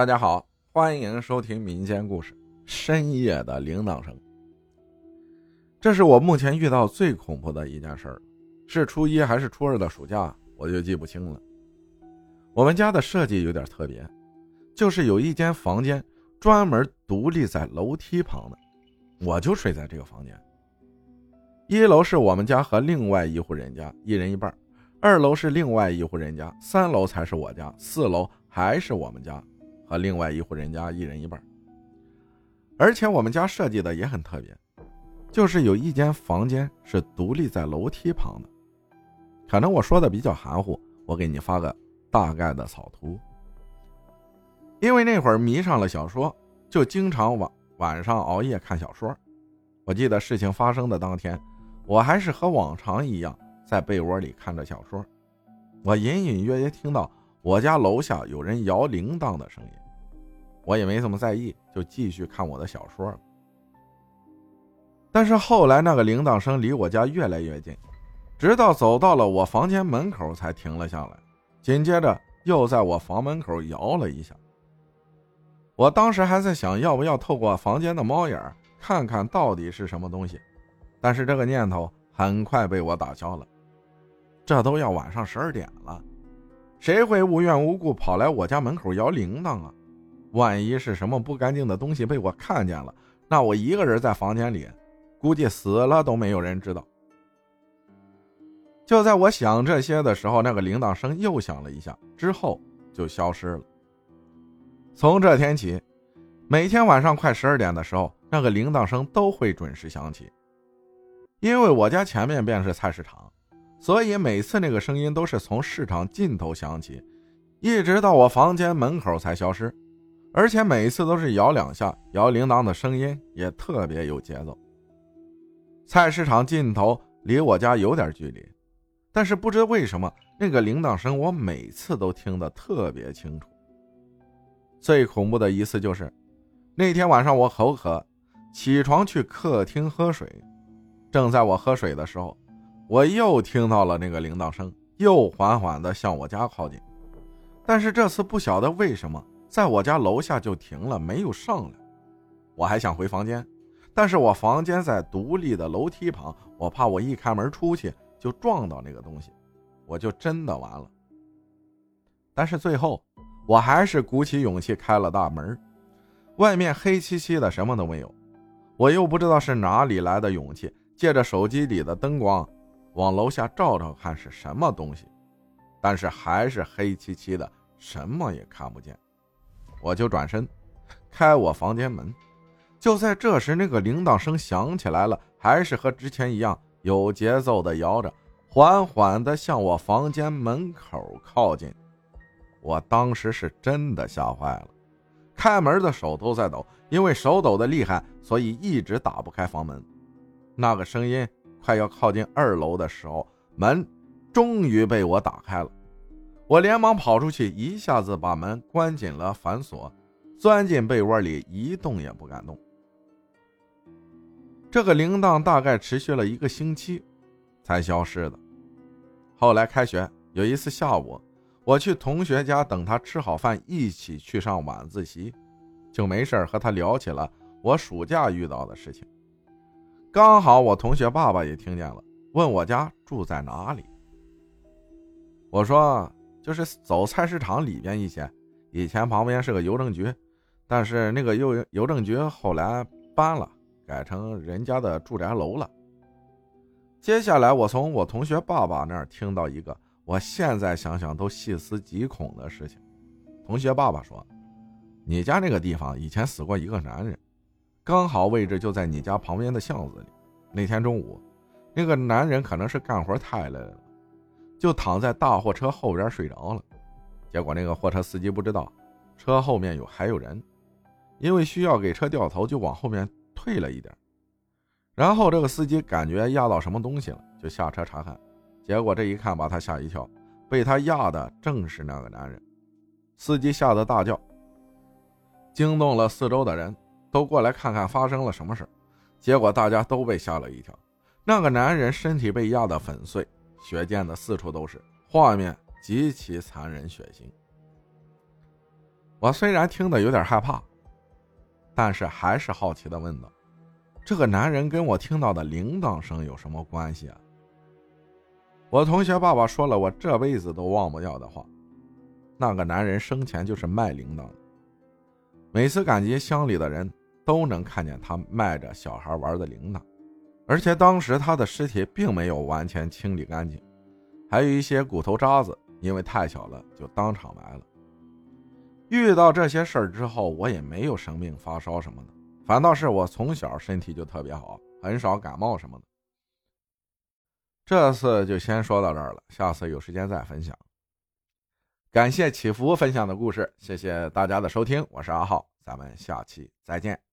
大家好，欢迎收听民间故事《深夜的铃铛声》。这是我目前遇到最恐怖的一件事儿，是初一还是初二的暑假，我就记不清了。我们家的设计有点特别，就是有一间房间专门独立在楼梯旁的，我就睡在这个房间。一楼是我们家和另外一户人家，一人一半；二楼是另外一户人家，三楼才是我家，四楼还是我们家。和另外一户人家一人一半，而且我们家设计的也很特别，就是有一间房间是独立在楼梯旁的。可能我说的比较含糊，我给你发个大概的草图。因为那会儿迷上了小说，就经常晚晚上熬夜看小说。我记得事情发生的当天，我还是和往常一样在被窝里看着小说，我隐隐约约听到我家楼下有人摇铃铛的声音。我也没怎么在意，就继续看我的小说了。但是后来那个铃铛声离我家越来越近，直到走到了我房间门口才停了下来，紧接着又在我房门口摇了一下。我当时还在想要不要透过房间的猫眼看看到底是什么东西，但是这个念头很快被我打消了。这都要晚上十二点了，谁会无缘无故跑来我家门口摇铃铛啊？万一是什么不干净的东西被我看见了，那我一个人在房间里，估计死了都没有人知道。就在我想这些的时候，那个铃铛声又响了一下，之后就消失了。从这天起，每天晚上快十二点的时候，那个铃铛声都会准时响起。因为我家前面便是菜市场，所以每次那个声音都是从市场尽头响起，一直到我房间门口才消失。而且每次都是摇两下，摇铃铛的声音也特别有节奏。菜市场尽头离我家有点距离，但是不知为什么那个铃铛声我每次都听得特别清楚。最恐怖的一次就是那天晚上我口渴，起床去客厅喝水，正在我喝水的时候，我又听到了那个铃铛声，又缓缓地向我家靠近，但是这次不晓得为什么。在我家楼下就停了，没有上来。我还想回房间，但是我房间在独立的楼梯旁，我怕我一开门出去就撞到那个东西，我就真的完了。但是最后，我还是鼓起勇气开了大门。外面黑漆漆的，什么都没有。我又不知道是哪里来的勇气，借着手机里的灯光往楼下照照看是什么东西，但是还是黑漆漆的，什么也看不见。我就转身，开我房间门。就在这时，那个铃铛声响起来了，还是和之前一样有节奏的摇着，缓缓的向我房间门口靠近。我当时是真的吓坏了，开门的手都在抖，因为手抖的厉害，所以一直打不开房门。那个声音快要靠近二楼的时候，门终于被我打开了。我连忙跑出去，一下子把门关紧了，反锁，钻进被窝里，一动也不敢动。这个铃铛大概持续了一个星期，才消失的。后来开学有一次下午，我去同学家等他吃好饭，一起去上晚自习，就没事和他聊起了我暑假遇到的事情。刚好我同学爸爸也听见了，问我家住在哪里。我说。就是走菜市场里边一些，以前旁边是个邮政局，但是那个邮邮政局后来搬了，改成人家的住宅楼了。接下来我从我同学爸爸那儿听到一个，我现在想想都细思极恐的事情。同学爸爸说，你家那个地方以前死过一个男人，刚好位置就在你家旁边的巷子里。那天中午，那个男人可能是干活太累了。就躺在大货车后边睡着了，结果那个货车司机不知道车后面有还有人，因为需要给车掉头，就往后面退了一点。然后这个司机感觉压到什么东西了，就下车查看，结果这一看把他吓一跳，被他压的正是那个男人。司机吓得大叫，惊动了四周的人都过来看看发生了什么事。结果大家都被吓了一跳，那个男人身体被压得粉碎。血溅的四处都是，画面极其残忍血腥。我虽然听得有点害怕，但是还是好奇的问道：“这个男人跟我听到的铃铛声有什么关系啊？”我同学爸爸说了我这辈子都忘不掉的话：那个男人生前就是卖铃铛的，每次赶集，乡里的人都能看见他卖着小孩玩的铃铛，而且当时他的尸体并没有完全清理干净，还有一些骨头渣子，因为太小了就当场埋了。遇到这些事儿之后，我也没有生病发烧什么的，反倒是我从小身体就特别好，很少感冒什么的。这次就先说到这儿了，下次有时间再分享。感谢祈福分享的故事，谢谢大家的收听，我是阿浩，咱们下期再见。